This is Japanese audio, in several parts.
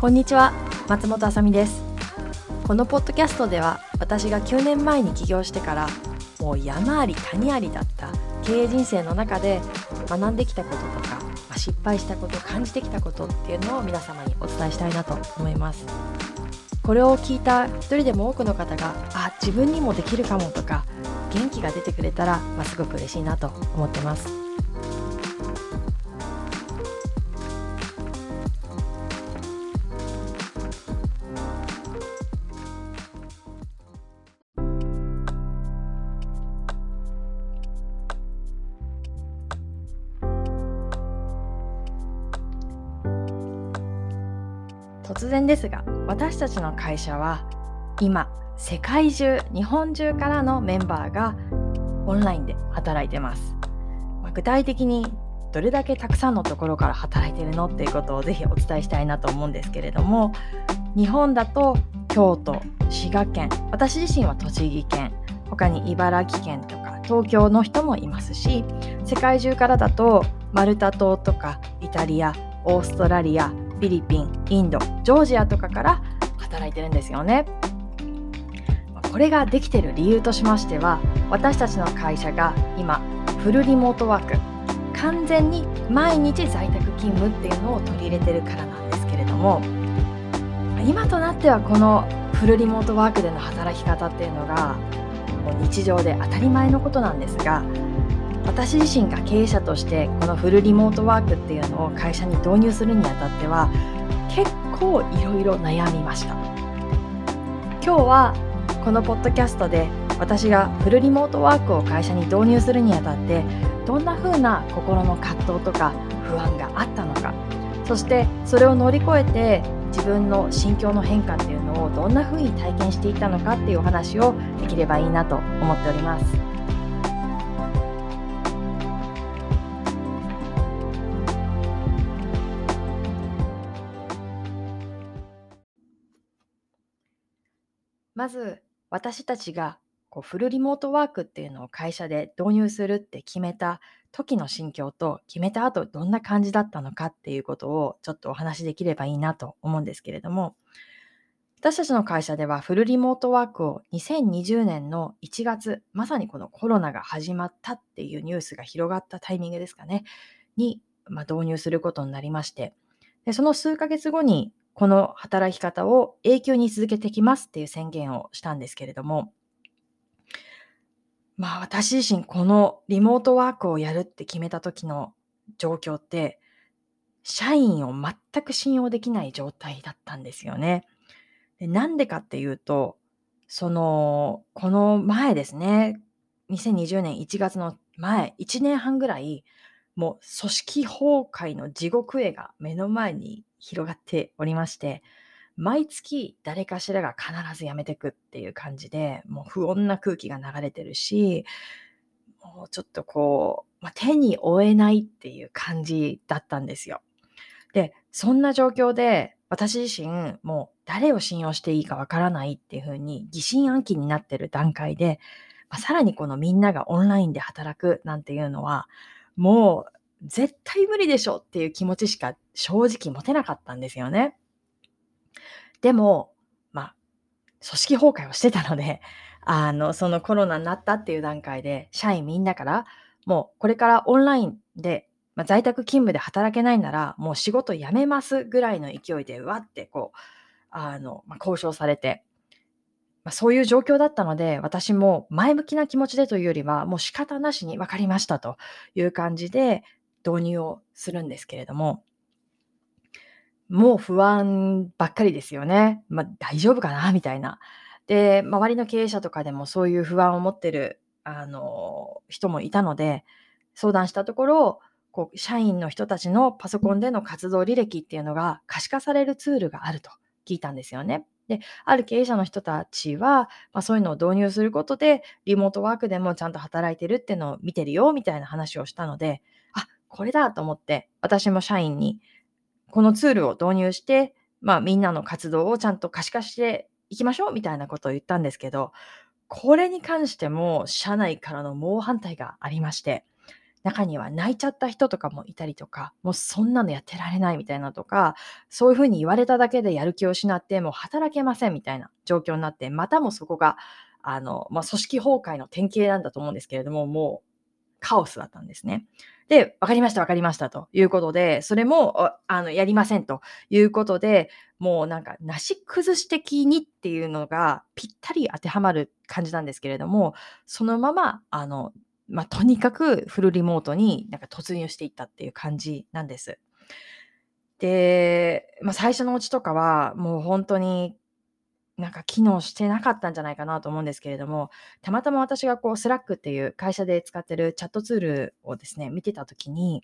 こんにちは松本あさみです。このポッドキャストでは私が9年前に起業してからもう山あり谷ありだった経営人生の中で学んできたこととか、失敗したこと感じてきたことっていうのを皆様にお伝えしたいなと思います。これを聞いた一人でも多くの方があ自分にもできるかもとか元気が出てくれたら、まあ、すごく嬉しいなと思ってます。突然ですが私たちの会社は今世界中日本中からのメンバーがオンラインで働いてます、まあ、具体的にどれだけたくさんのところから働いてるのっていうことをぜひお伝えしたいなと思うんですけれども日本だと京都滋賀県私自身は栃木県他に茨城県とか東京の人もいますし世界中からだとマルタ島とかイタリアオーストラリアフィリピンインドジョージアとかから働いてるんですよね。これができてる理由としましては私たちの会社が今フルリモートワーク完全に毎日在宅勤務っていうのを取り入れてるからなんですけれども今となってはこのフルリモートワークでの働き方っていうのがもう日常で当たり前のことなんですが私自身が経営者としてこのフルリモートワークっていうのを会社に導入するにあたっては結構いろいろ悩みました。今日はこのポッドキャストで私がフルリモートワークを会社に導入するにあたってどんな風な心の葛藤とか不安があったのかそしてそれを乗り越えて自分の心境の変化っていうのをどんな風に体験していったのかっていうお話をできればいいなと思っております。まず私たちがこうフルリモートワークっていうのを会社で導入するって決めた時の心境と決めた後どんな感じだったのかっていうことをちょっとお話しできればいいなと思うんですけれども私たちの会社ではフルリモートワークを2020年の1月まさにこのコロナが始まったっていうニュースが広がったタイミングですかね。に、まあ、導入することになりまして。でその数ヶ月後にこの働き方を永久に続けてきますっていう宣言をしたんですけれども、まあ私自身このリモートワークをやるって決めた時の状況って、社員を全く信用できない状態だったんですよね。なんでかっていうと、その、この前ですね、2020年1月の前、1年半ぐらい、もう組織崩壊の地獄絵が目の前に広がっておりまして、毎月誰かしらが必ず辞めてくっていう感じで、もう不穏な空気が流れてるし、もうちょっとこう、まあ、手に負えないっていう感じだったんですよ。で、そんな状況で私自身もう誰を信用していいかわからないっていうふうに疑心暗鬼になってる段階で、まあ、さらにこのみんながオンラインで働くなんていうのは、もう絶対無理でしょっていう気持ちしか正直持てなかったんですよね。でも、まあ、組織崩壊をしてたので、あの、そのコロナになったっていう段階で、社員みんなから、もうこれからオンラインで、まあ、在宅勤務で働けないなら、もう仕事辞めますぐらいの勢いで、わってこう、あの、まあ、交渉されて、まあ、そういう状況だったので、私も前向きな気持ちでというよりは、もう仕方なしに分かりましたという感じで導入をするんですけれども、もう不安ばっかりですよね。まあ、大丈夫かな？みたいな。で、周りの経営者とかでもそういう不安を持ってる、あの、人もいたので、相談したところ、こう、社員の人たちのパソコンでの活動履歴っていうのが可視化されるツールがあると聞いたんですよね。で、ある経営者の人たちは、まあ、そういうのを導入することで、リモートワークでもちゃんと働いてるっていうのを見てるよ、みたいな話をしたので、これだと思って、私も社員に、このツールを導入して、まあ、みんなの活動をちゃんと可視化していきましょう、みたいなことを言ったんですけど、これに関しても社内からの猛反対がありまして、中には泣いちゃった人とかもいたりとか、もうそんなのやってられないみたいなとか、そういうふうに言われただけでやる気を失って、もう働けませんみたいな状況になって、またもそこが、あの、まあ、組織崩壊の典型なんだと思うんですけれども、もうカオスだったんですね。で、わかりました、わかりましたということで、それも、あの、やりませんということで、もうなんか、なし崩し的にっていうのがぴったり当てはまる感じなんですけれども、そのまま、あの、まあ、とにかくフルリモートになんか突入していったっていう感じなんです。で、まあ、最初のうちとかはもう本当になんか機能してなかったんじゃないかなと思うんですけれども、たまたま私がこう Slack っていう会社で使ってるチャットツールをですね、見てた時に、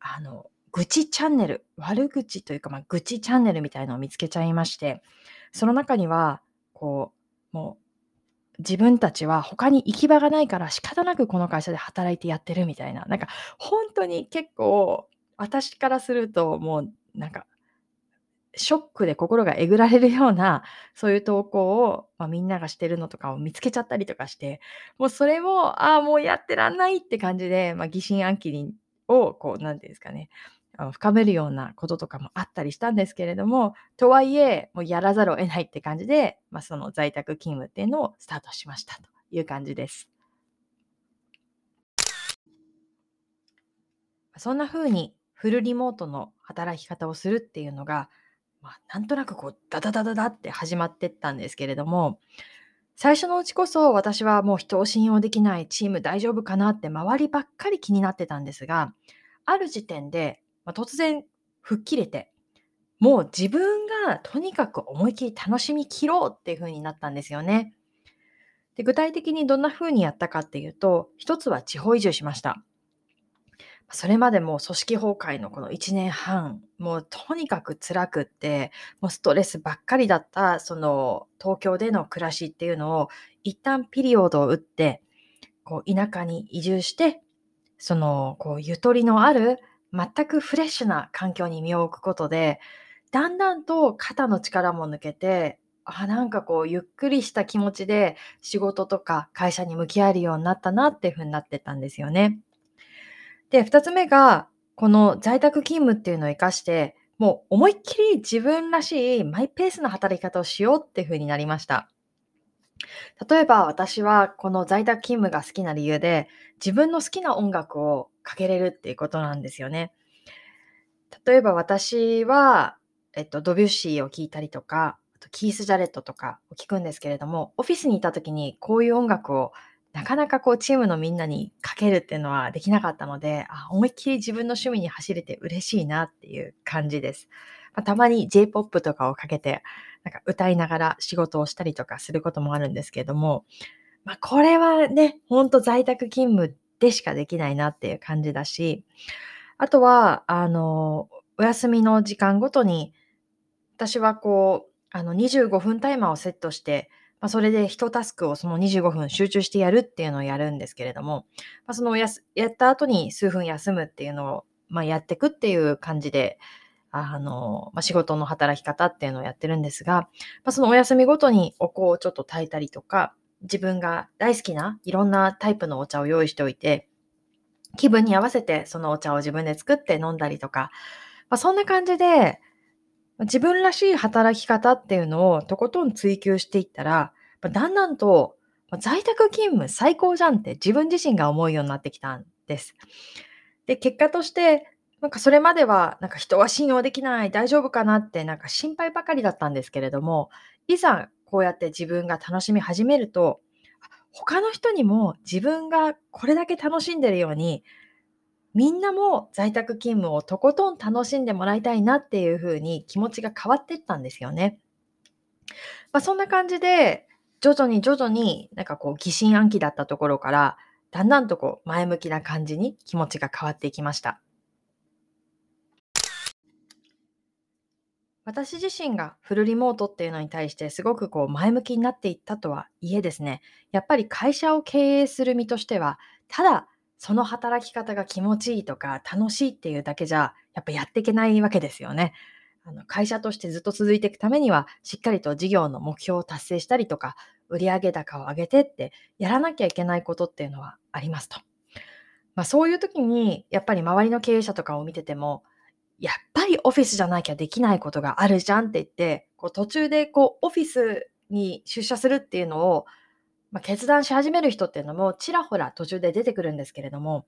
あの、愚痴チャンネル、悪口というか、まあ、愚痴チャンネルみたいのを見つけちゃいまして、その中には、こう、もう自分たちは他に行き場がないから仕方なくこの会社で働いてやってるみたいな、なんか本当に結構私からするともうなんかショックで心がえぐられるようなそういう投稿を、まあ、みんながしてるのとかを見つけちゃったりとかして、もうそれも、ああ、もうやってらんないって感じで、まあ、疑心暗鬼をこう、なんていうんですかね、深めるようなこととかもあったりしたんですけれども、とはいえ、もうやらざるを得ないって感じで、まあ、その在宅勤務っていうのをスタートしましたという感じです。そんな風にフルリモートの働き方をするっていうのが、まあ、なんとなくこうダダダダダって始まってったんですけれども、最初のうちこそ私はもう人を信用できないチーム大丈夫かなって周りばっかり気になってたんですが、ある時点でまあ、突然吹っ切れて、もう自分がとにかく思い切り楽しみきろうっていう風になったんですよね。で具体的にどんな風にやったかっていうと、一つは地方移住しました。それまでも組織崩壊のこの1年半、もうとにかく辛くって、もうストレスばっかりだった、その東京での暮らしっていうのを、一旦ピリオドを打って、こう田舎に移住して、そのこうゆとりのある全くフレッシュな環境に身を置くことで、だんだんと肩の力も抜けて、あ、なんかこう、ゆっくりした気持ちで仕事とか会社に向き合えるようになったなっていうふうになってたんですよね。で、二つ目が、この在宅勤務っていうのを活かして、もう思いっきり自分らしいマイペースな働き方をしようっていうふうになりました。例えば私はこの在宅勤務が好きな理由で自分の好きな音楽をかけれるっていうことなんですよね。例えば私は、えっと、ドビュッシーを聴いたりとか、あとキース・ジャレットとかを聴くんですけれども、オフィスにいた時にこういう音楽をなかなかこうチームのみんなにかけるっていうのはできなかったので、あ思いっきり自分の趣味に走れて嬉しいなっていう感じです。まあ、たまに J-POP とかをかけて、なんか歌いながら仕事をしたりとかすることもあるんですけれども、まあ、これはね、ほんと在宅勤務でしかできないなっていう感じだし、あとは、あの、お休みの時間ごとに、私はこう、あの、25分タイマーをセットして、まあ、それで1タスクをその25分集中してやるっていうのをやるんですけれども、まあ、そのややった後に数分休むっていうのを、まあ、やっていくっていう感じで、あの、まあ、仕事の働き方っていうのをやってるんですが、まあ、そのお休みごとにお香をちょっと炊いたりとか、自分が大好きないろんなタイプのお茶を用意しておいて、気分に合わせてそのお茶を自分で作って飲んだりとか、まあ、そんな感じで、自分らしい働き方っていうのをとことん追求していったら、だんだんと在宅勤務最高じゃんって自分自身が思うようになってきたんです。で、結果として、なんかそれまでは、なんか人は信用できない、大丈夫かなって、なんか心配ばかりだったんですけれども、いざこうやって自分が楽しみ始めると、他の人にも自分がこれだけ楽しんでるように、みんなも在宅勤務をとことん楽しんでもらいたいなっていうふうに気持ちが変わっていったんですよね。まあ、そんな感じで、徐々に徐々になんかこう疑心暗鬼だったところから、だんだんとこう前向きな感じに気持ちが変わっていきました。私自身がフルリモートっていうのに対してすごくこう前向きになっていったとはいえですね、やっぱり会社を経営する身としては、ただその働き方が気持ちいいとか楽しいっていうだけじゃ、やっぱやっていけないわけですよね。あの会社としてずっと続いていくためには、しっかりと事業の目標を達成したりとか、売上高を上げてってやらなきゃいけないことっていうのはありますと。まあ、そういう時にやっぱり周りの経営者とかを見ててもやっぱりオフィスじゃなきゃできないことがあるじゃんって言ってこう途中でこうオフィスに出社するっていうのを、まあ、決断し始める人っていうのもちらほら途中で出てくるんですけれども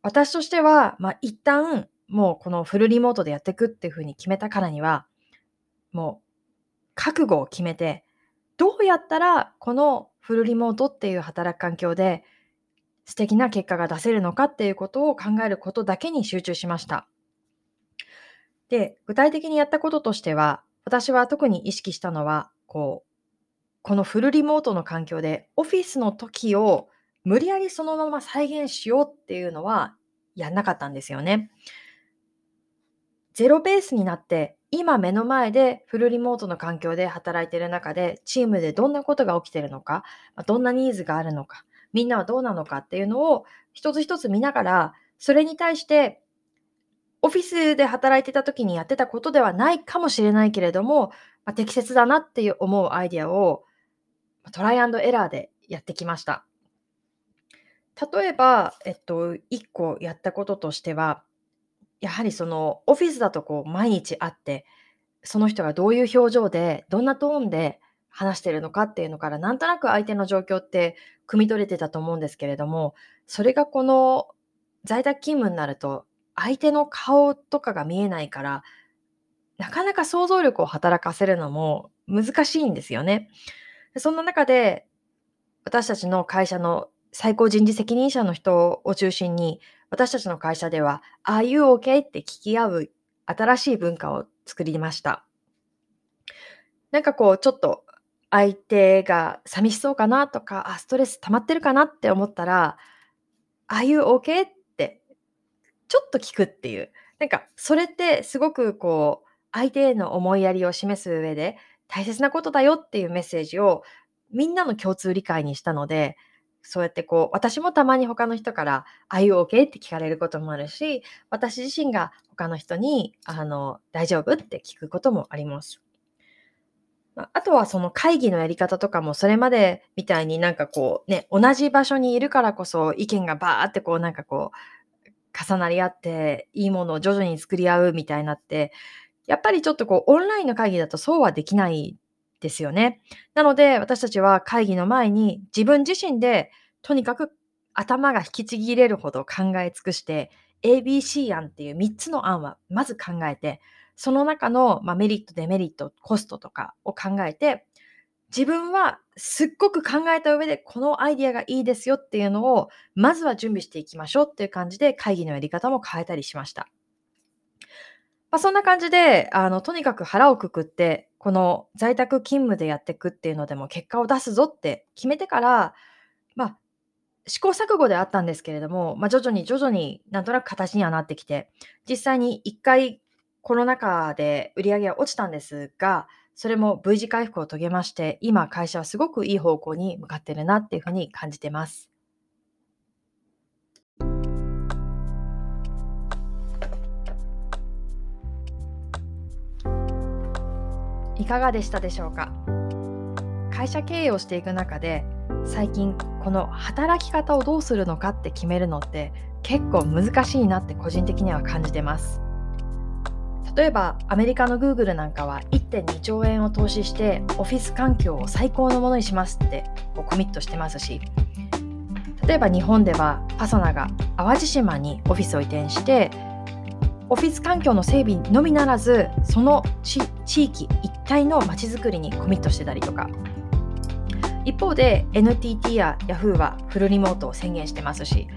私としては、まあ、一旦もうこのフルリモートでやっていくっていうふうに決めたからにはもう覚悟を決めてどうやったらこのフルリモートっていう働く環境で素敵な結果が出せるのかっていうことを考えることだけに集中しました。で、具体的にやったこととしては、私は特に意識したのは、こう、このフルリモートの環境でオフィスの時を無理やりそのまま再現しようっていうのはやんなかったんですよね。ゼロベースになって今目の前でフルリモートの環境で働いている中でチームでどんなことが起きてるのか、どんなニーズがあるのか、みんなはどうなのかっていうのを一つ一つ見ながら、それに対してオフィスで働いてた時にやってたことではないかもしれないけれども、ま、適切だなっていう思うアイデアをトライアンドエラーでやってきました。例えば、えっと、1個やったこととしては、やはりそのオフィスだとこう毎日会って、その人がどういう表情で、どんなトーンで話してるのかっていうのから、なんとなく相手の状況って汲み取れてたと思うんですけれども、それがこの在宅勤務になると、相手の顔とかが見えないから、なかなか想像力を働かせるのも難しいんですよね。そんな中で、私たちの会社の最高人事責任者の人を中心に、私たちの会社では、Are you okay? って聞き合う新しい文化を作りました。なんかこう、ちょっと相手が寂しそうかなとか、あ、ストレス溜まってるかなって思ったら、Are you okay? ってちょっと聞くっていう。なんかそれってすごくこう、相手への思いやりを示す上で大切なことだよっていうメッセージをみんなの共通理解にしたので、そうやってこう、私もたまに他の人から、Are you okay? って聞かれることもあるし、私自身が他の人に、あの、大丈夫？って聞くこともあります。あとはその会議のやり方とかもそれまでみたいになんかこうね、同じ場所にいるからこそ意見がバーってこうなんかこう重なり合っていいものを徐々に作り合うみたいになって、やっぱりちょっとこうオンラインの会議だとそうはできないですよね。なので私たちは会議の前に自分自身でとにかく頭が引きちぎれるほど考え尽くして ABC 案っていう3つの案はまず考えてその中の、まあ、メリットデメリットコストとかを考えて自分はすっごく考えた上でこのアイディアがいいですよっていうのをまずは準備していきましょうっていう感じで会議のやり方も変えたりしました。ま、そんな感じであのとにかく腹をくくってこの在宅勤務でやっていくっていうのでも結果を出すぞって決めてから、ま、試行錯誤であったんですけれども、ま、徐々に徐々になんとなく形にはなってきて、実際に1回コロナ禍で売り上げは落ちたんですが、それも V 字回復を遂げまして、今会社はすごくいい方向に向かってるなっていうふうに感じてます。いかがでしたでしょうか？会社経営をしていく中で最近この働き方をどうするのかって決めるのって結構難しいなって個人的には感じてます。例えばアメリカの Google なんかは1.2兆円を投資してオフィス環境を最高のものにしますってこうコミットしてますし例えば日本ではパソナが淡路島にオフィスを移転してオフィス環境の整備のみならずその地域一体のまちづくりにコミットしてたりとか一方で NTT や Yahoo はフルリモートを宣言してますし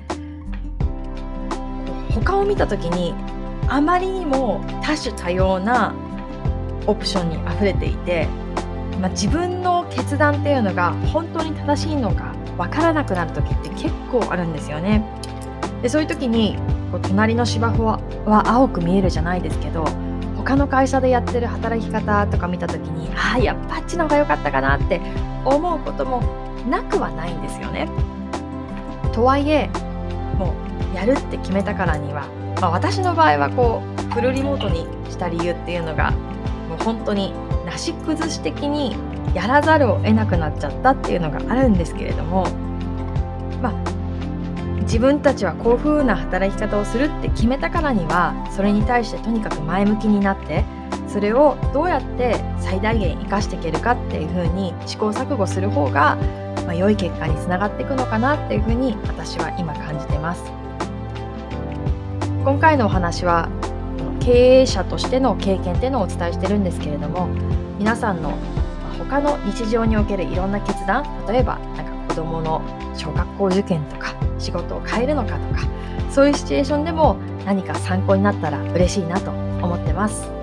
他を見た時にあまりにも多種多様なオプションにあふれていて、まあ、自分の決断っていうのが本当に正しいのかわからなくなる時って結構あるんですよね。でそういう時にこう隣の芝生は青く見えるじゃないですけど他の会社でやってる働き方とか見た時にああやっぱあっちの方が良かったかなって思うこともなくはないんですよね。とはいえもうやるって決めたからには、まあ、私の場合はこうフルリモートにした理由っていうのがもう本当になし崩し的にやらざるを得なくなっちゃったっていうのがあるんですけれどもまあ自分たちはこういう風な働き方をするって決めたからにはそれに対してとにかく前向きになってそれをどうやって最大限生かしていけるかっていう風に試行錯誤する方が、まあ、良い結果につながっていくのかなっていう風に私は今感じてます。今回のお話は経営者としての経験っていうのをお伝えしてるんですけれども皆さんの他の日常におけるいろんな決断例えばなんか子どもの小学校受験とか仕事を変えるのかとかそういうシチュエーションでも何か参考になったら嬉しいなと思ってます。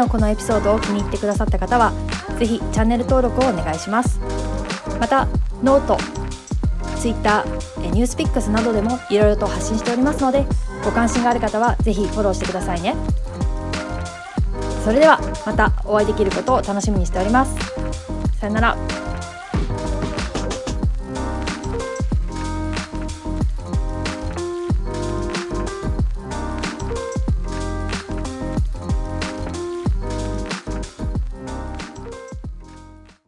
のこのエピソードを気に入ってくださった方はぜひチャンネル登録をお願いします。またノート Twitter ニュースピックスなどでもいろいろと発信しておりますのでご関心がある方はぜひフォローしてくださいね。それではまたお会いできることを楽しみにしております。さよなら。